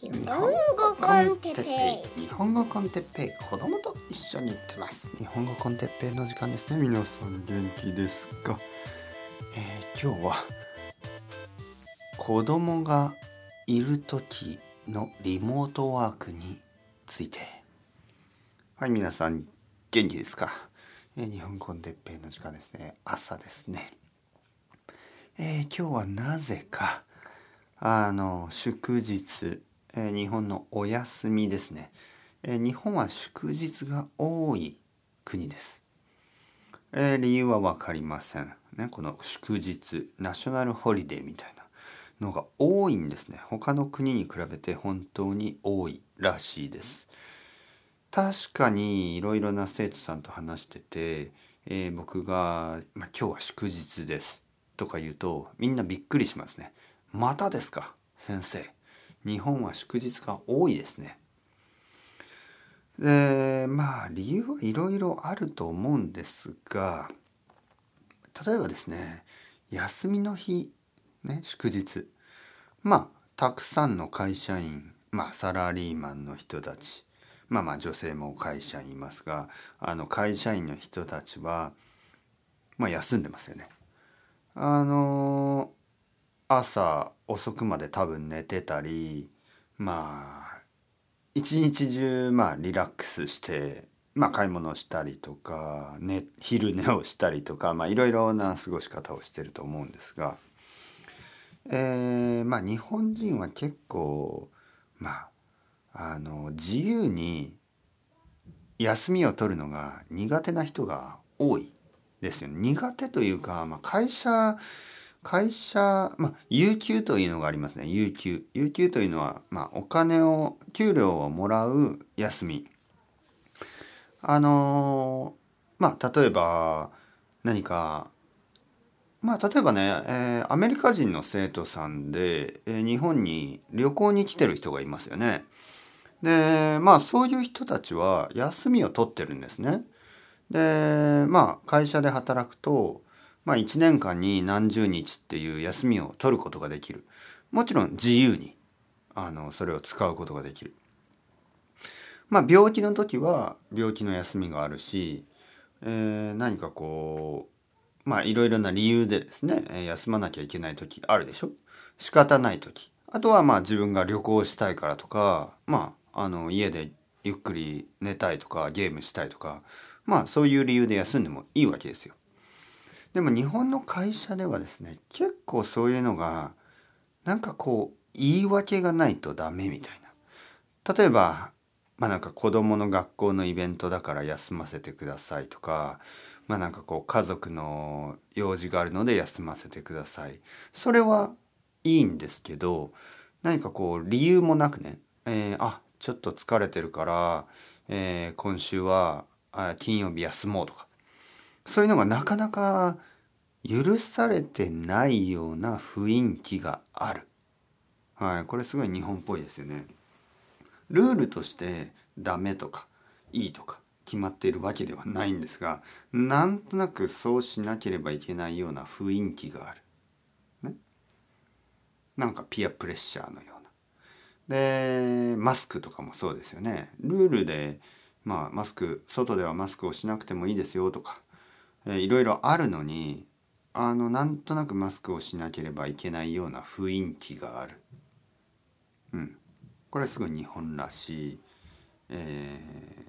日本語コンテッペイ。日本語コンテッペイ。子供と一緒に行ってます。日本語コンテッペイの時間ですね。皆さん元気ですか、えー今日は子供がいる時のリモートワークについて。はい皆さん元気ですか、えー日本コンテッペイの時間ですね。朝ですね。えー今日はなぜかあの祝日、えー日本のお休みですね、えー日本は祝日が多い国です、えー理由は分かりません。ねこの祝日ナショナルホリデーみたいなのが多いんですね。他の国に比べて本当に多いらしいです。確かにいろいろな生徒さんと話してて、えー僕が、まあ、今日は祝日ですとか言うとみんなびっくりしますね。またですか先生。日本は祝日が多いですね。でまあ理由はいろいろあると思うんですが例えばですね休みの日ね祝日まあたくさんの会社員まあサラリーマンの人たちまあまあ女性も会社員いますがあの会社員の人たちはまあ休んでますよね。あの朝遅くまで多分寝てたりまあ一日中まあリラックスしてまあ買い物したりとか、ね、昼寝をしたりとかまあいろいろな過ごし方をしてると思うんですが、えー、まあ日本人は結構まああの自由に休みを取るのが苦手な人が多いですよね。苦手というか、まあ、会社会社、まあ、有給というのがありますね有給有給というのは、まあ、お金を給料をもらう休みあのまあ例えば何かまあ例えばね、えーアメリカ人の生徒さんで、えー日本に旅行に来てる人がいますよね。でまあそういう人たちは休みを取ってるんですね。でまあ会社で働くと、まあ、1年間に何十日っていう休みを取ることができるもちろん自由にあのそれを使うことができる。まあ病気の時は病気の休みがあるし、えー何かこうまあいろいろな理由でですねえ休まなきゃいけない時あるでしょ？仕方ない時あとはまあ自分が旅行したいからとかまああの家でゆっくり寝たいとかゲームしたいとかまあそういう理由で休んでもいいわけですよ。でも日本の会社ではですね結構そういうのがなんかこう言い訳がないとダメみたいな。例えばまあなんか子供の学校のイベントだから休ませてくださいとかまあなんかこう家族の用事があるので休ませてください。それはいいんですけど何かこう理由もなくね、えーあちょっと疲れてるから、えー今週は金曜日休もうとかそういうのがなかなか許されてないような雰囲気がある。はい、これすごい日本っぽいですよね。ルールとしてダメとかいいとか決まっているわけではないんですがなんとなくそうしなければいけないような雰囲気がある。ね、なんかピアプレッシャーのような。でマスクとかもそうですよね。ルールでまあマスク外ではマスクをしなくてもいいですよとか、えいろいろあるのにあのなんとなくマスクをしなければいけないような雰囲気がある。うん、これはすごい日本らしい、えー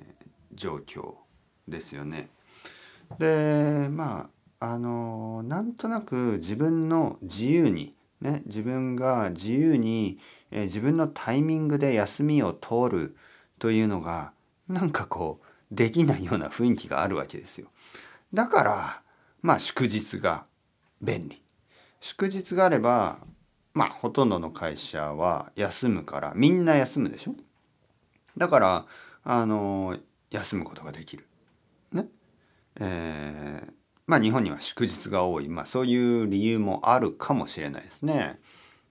状況ですよね。でまああのなんとなく自分の自由にね自分が自由に、えー自分のタイミングで休みを取るというのがなんかこうできないような雰囲気があるわけですよ。だからまあ祝日が便利。祝日があればまあほとんどの会社は休むからみんな休むでしょ？だからあの休むことができる。ね？えーまあ日本には祝日が多い、まあ、そういう理由もあるかもしれないですね。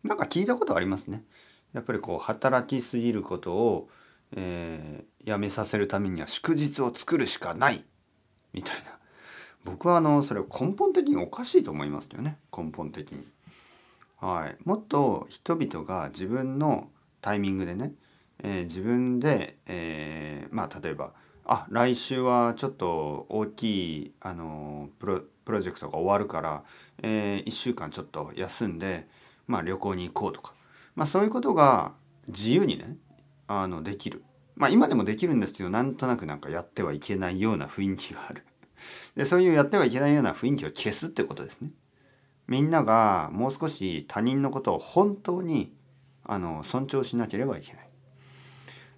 なんか聞いたことありますね。やっぱりこう働きすぎることを、えーやめさせるためには祝日を作るしかないみたいな僕はあのそれを根本的におかしいと思いますよね根本的に。はい、もっと人々が自分のタイミングでね、えー、自分で、えー、まあ例えばあ来週はちょっと大きいあのプロプロジェクトが終わるから、えー、1週間ちょっと休んで、まあ、旅行に行こうとか、まあ、そういうことが自由にねあのできる。まあ今でもできるんですけどなんとなくなんかやってはいけないような雰囲気がある。でそういうやってはいけないような雰囲気を消すってことですね。みんながもう少し他人のことを本当にあの尊重しなければいけない。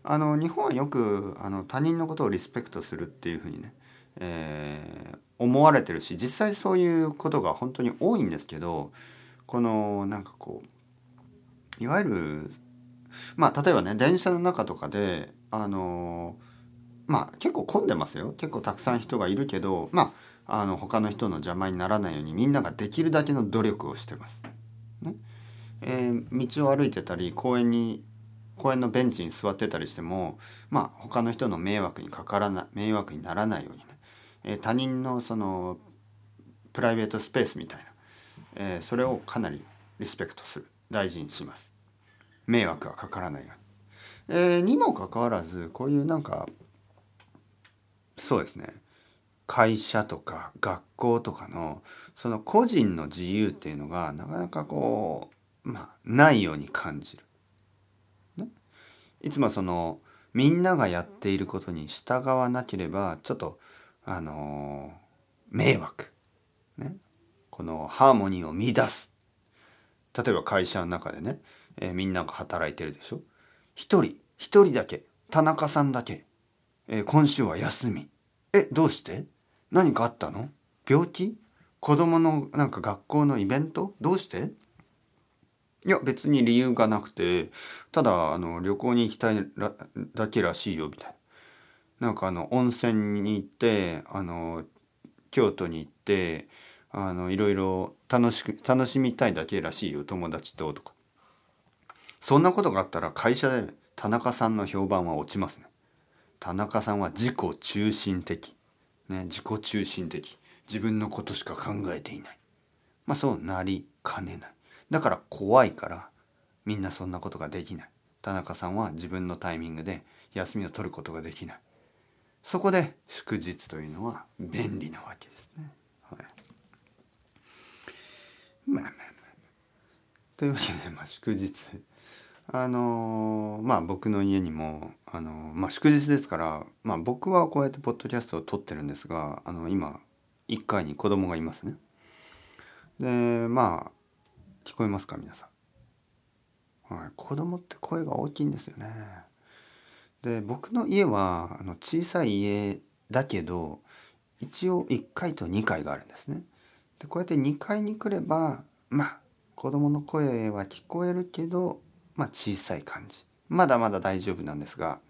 あの日本はよくあの他人のことをリスペクトするっていうふうにね、えー、思われてるし実際そういうことが本当に多いんですけどこのなんかこういわゆるまあ例えばね電車の中とかであのまあ結構混んでますよ。結構たくさん人がいるけどまああの他の人の邪魔にならないようにみんなができるだけの努力をしてます。ね。えー、道を歩いてたり公園に公園のベンチに座ってたりしてもまあ他の人の迷惑にかからない迷惑にならないようにね、えー、他人のそのプライベートスペースみたいな、えー、それをかなりリスペクトする。大事にします。迷惑がかからないように、え、にもかかわらずこういうなんかそうですね。会社とか学校とかのその個人の自由っていうのがなかなかこうまあないように感じる。ね。いつもそのみんながやっていることに従わなければちょっとあの迷惑、ね、このハーモニーを乱す。例えば会社の中でね、えー、みんなが働いてるでしょ。一人一人だけ田中さんだけ、えー、今週は休み。えどうして？何かあったの？病気？子供のなんか学校のイベント？どうして？いや別に理由がなくてただあの旅行に行きたいだけらしいよみたいな。なんかあの温泉に行ってあの京都に行ってあのいろいろ楽しく楽しみたいだけらしいよ友達ととか。そんなことがあったら会社で田中さんの評判は落ちますね。田中さんは自己中心的、ね、自己中心的。自分のことしか考えていない。まあそうなりかねない。だから怖いからみんなそんなことができない。田中さんは自分のタイミングで休みを取ることができない。そこで祝日というのは便利なわけですね。はい、まあまあまあというわけで、まあ、祝日。あの、まあ僕の家にも、あの、まあ、祝日ですから、まあ、僕はこうやってポッドキャストを撮ってるんですがあの今1階に子供がいますね。でまあ聞こえますか皆さん、はい、子供って声が大きいんですよね。で僕の家はあの小さい家だけど一応1階と2階があるんですね。でこうやって2階に来ればまあ子供の声は聞こえるけどまあ小さい感じ。まだまだ大丈夫なんですが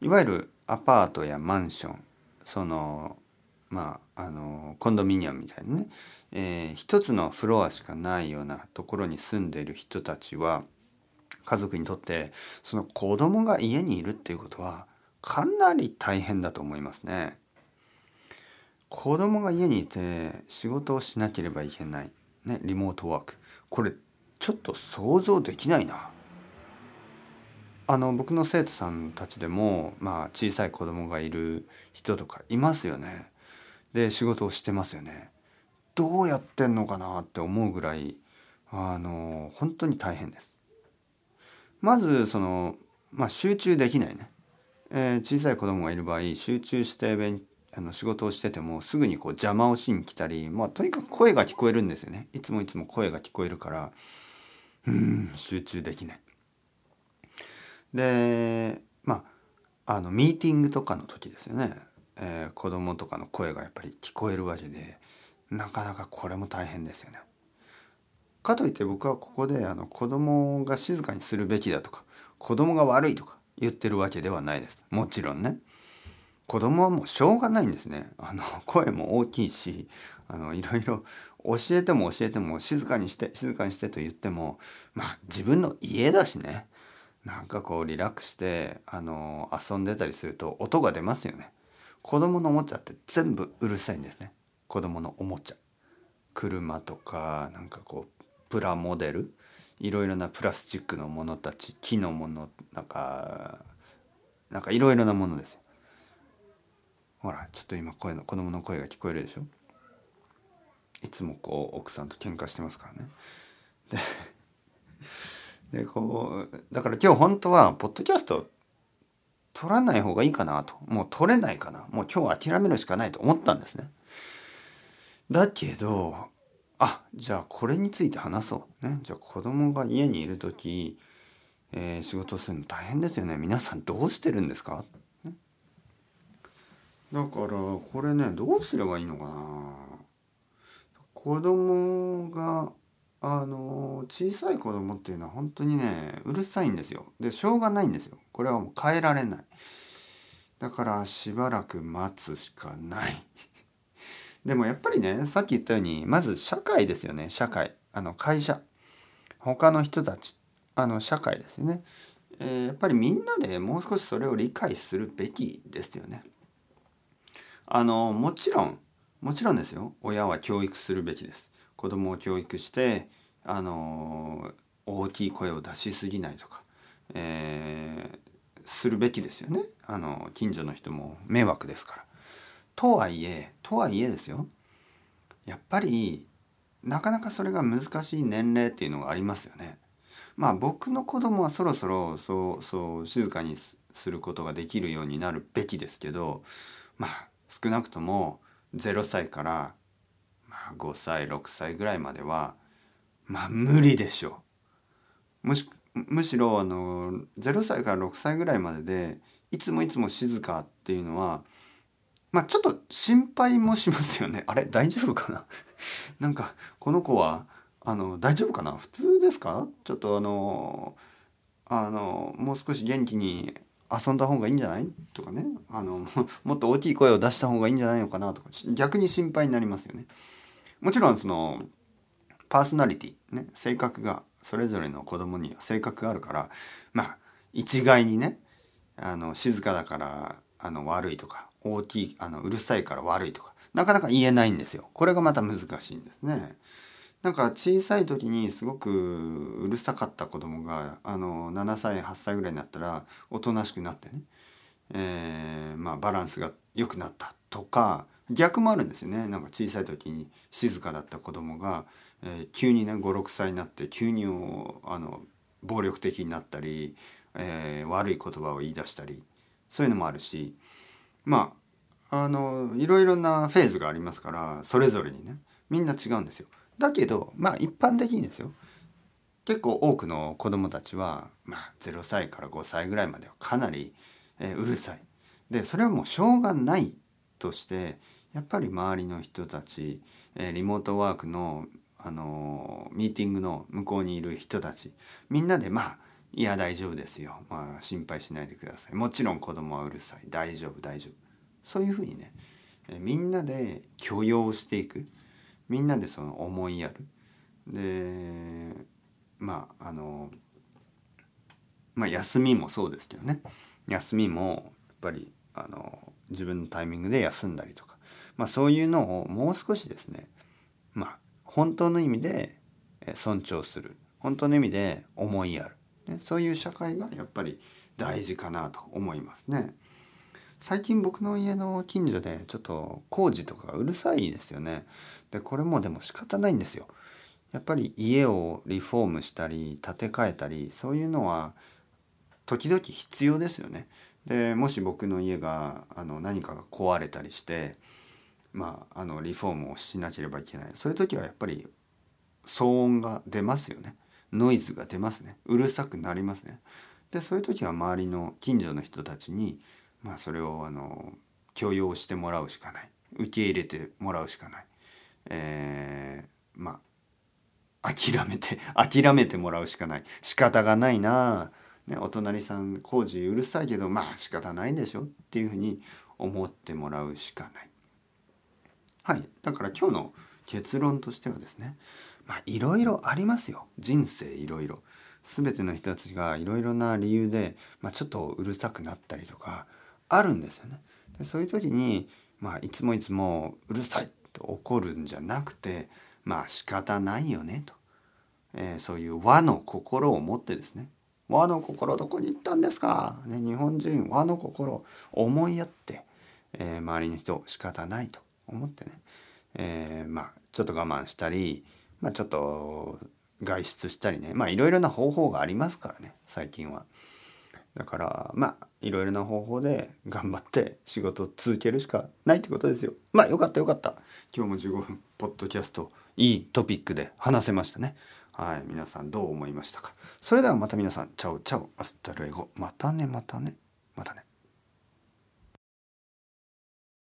いわゆるアパートやマンションそのまああのコンドミニアムみたいなねえー、一つのフロアしかないようなところに住んでいる人たちは家族にとってその子供が家にいるっていうことはかなり大変だと思いますね。子供が家にいて仕事をしなければいけない、ね、リモートワーク。これちょっと想像できないな。あの僕の生徒さんたちでも、まあ、小さい子供がいる人とかいますよね。で仕事をしてますよね。どうやってんのかなって思うぐらいあの本当に大変です。まずその、まあ、集中できないね、えー、小さい子供がいる場合集中して勉あの仕事をしててもすぐにこう邪魔をしに来たり、まあ、とにかく声が聞こえるんですよねいつもいつも声が聞こえるからうん集中できない。でまああのミーティングとかの時ですよね、えー、子供とかの声がやっぱり聞こえるわけでなかなかこれも大変ですよね。かといって僕はここであの子供が静かにするべきだとか子供が悪いとか言ってるわけではないです。もちろんね。子供はもうしょうがないんですね。あの声も大きいしあのいろいろ教えても教えても静かにして静かにしてと言ってもまあ自分の家だしねなんかこうリラックスしてあの遊んでたりすると音が出ますよね。子供のおもちゃって全部うるさいんですね。子供のおもちゃ車とかなんかこうプラモデルいろいろなプラスチックのものたち木のものなんかなんかいろいろなものですよ。ほらちょっと今声の子供の声が聞こえるでしょ？いつもこう奥さんと喧嘩してますからね。で でこうだから今日本当はポッドキャスト撮らない方がいいかなと。もう撮れないかな。もう今日諦めるしかないと思ったんですね。だけどあじゃあこれについて話そうね。じゃあ子供が家にいる時、えー、仕事するの大変ですよね。皆さんどうしてるんですか、だからこれねどうすればいいのかな。子供があの小さい子供っていうのは本当にねうるさいんですよ。でしょうがないんですよ。これはもう変えられない。だからしばらく待つしかない。でもやっぱりねさっき言ったようにまず社会ですよね社会。あの会社。他の人たち。あの社会ですよね、えー、やっぱりみんなでもう少しそれを理解するべきですよね。あのもちろんもちろんですよ。親は教育するべきです。子供を教育してあの大きい声を出しすぎないとか、えー、するべきですよね。あの近所の人も迷惑ですから。とはいえとはいえですよ。やっぱりなかなかそれが難しい年齢っていうのがありますよね。まあ僕の子供はそろそろそうそう静かにすることができるようになるべきですけどまあ少なくとも0歳からまあ5歳6歳ぐらいまではまあ無理でしょう。むしむしろあの0歳から6歳ぐらいまででいつもいつも静かっていうのはまあちょっと心配もしますよね。あれ大丈夫かな？なんかこの子はあの大丈夫かな？普通ですか？ちょっとあのあのもう少し元気に遊んだ方がいいんじゃない？とかね。あの もっと大きい声を出した方がいいんじゃないのかなとか。逆に心配になりますよね。もちろんそのパーソナリティね。性格がそれぞれの子供には性格があるから。まあ一概にね。あの静かだからあの悪いとか。大きいあのうるさいから悪いとか。なかなか言えないんですよ。これがまた難しいんですね。なんか小さい時にすごくうるさかった子供があの7歳8歳ぐらいになったらおとなしくなってね、えー、まあバランスが良くなったとか逆もあるんですよねなんか小さい時に静かだった子供が、えー、急にね56歳になって急にあの暴力的になったり、えー、悪い言葉を言い出したりそういうのもあるしまああのいろいろなフェーズがありますからそれぞれにねみんな違うんですよ。だけどまあ一般的にですよ。結構多くの子どもたちは、まあ、0歳から5歳ぐらいまではかなり、えー、うるさい。でそれはもうしょうがないとしてやっぱり周りの人たち、えー、リモートワークの、あのー、ミーティングの向こうにいる人たちみんなでまあいや大丈夫ですよ。まあ心配しないでください。もちろん子供はうるさい。大丈夫大丈夫。そういうふうにねえみんなで許容していく。みんなでその思いやる。でまああのまあ休みもそうですけどね。休みもやっぱりあの自分のタイミングで休んだりとか、まあ、そういうのをもう少しですねまあ本当の意味で尊重する。本当の意味で思いやる。ね、そういう社会がやっぱり大事かなと思いますね。最近僕の家の近所でちょっと工事とかうるさいですよね。でこれもでも仕方ないんですよ。やっぱり家をリフォームしたり建て替えたりそういうのは時々必要ですよね。でもし僕の家があの何かが壊れたりしてまああのリフォームをしなければいけないそういう時はやっぱり騒音が出ますよね。ノイズが出ますねうるさくなりますねでそういう時は周りの近所の人たちに、まあ、それをあの許容してもらうしかない受け入れてもらうしかない、えー、まあ諦めて 諦めてもらうしかない仕方がないなね、お隣さん工事うるさいけどまあ仕方ないでしょっていうふうに思ってもらうしかない。はいだから今日の結論としてはですねまあいろいろありますよ人生いろいろ。全ての人たちがいろいろな理由で、まあ、ちょっとうるさくなったりとかあるんですよね。でそういう時に、まあ、いつもいつもうるさいと怒るんじゃなくてまあ仕方ないよねと。えーそういう和の心を持ってですね。和の心どこに行ったんですか、ね、日本人和の心を思いやって、えー周りの人仕方ないと。思ってね、えーまあちょっと我慢したり、まあ、ちょっと外出したりね。まあいろいろな方法がありますからね最近は。だからまあいろいろな方法で 頑張って仕事を続けるしかないってことですよ。まあよかったよかった。今日も15分ポッドキャストいいトピックで話せましたね。はい皆さんどう思いましたか？それではまた皆さん chao chao hasta luego またねまたねまたね。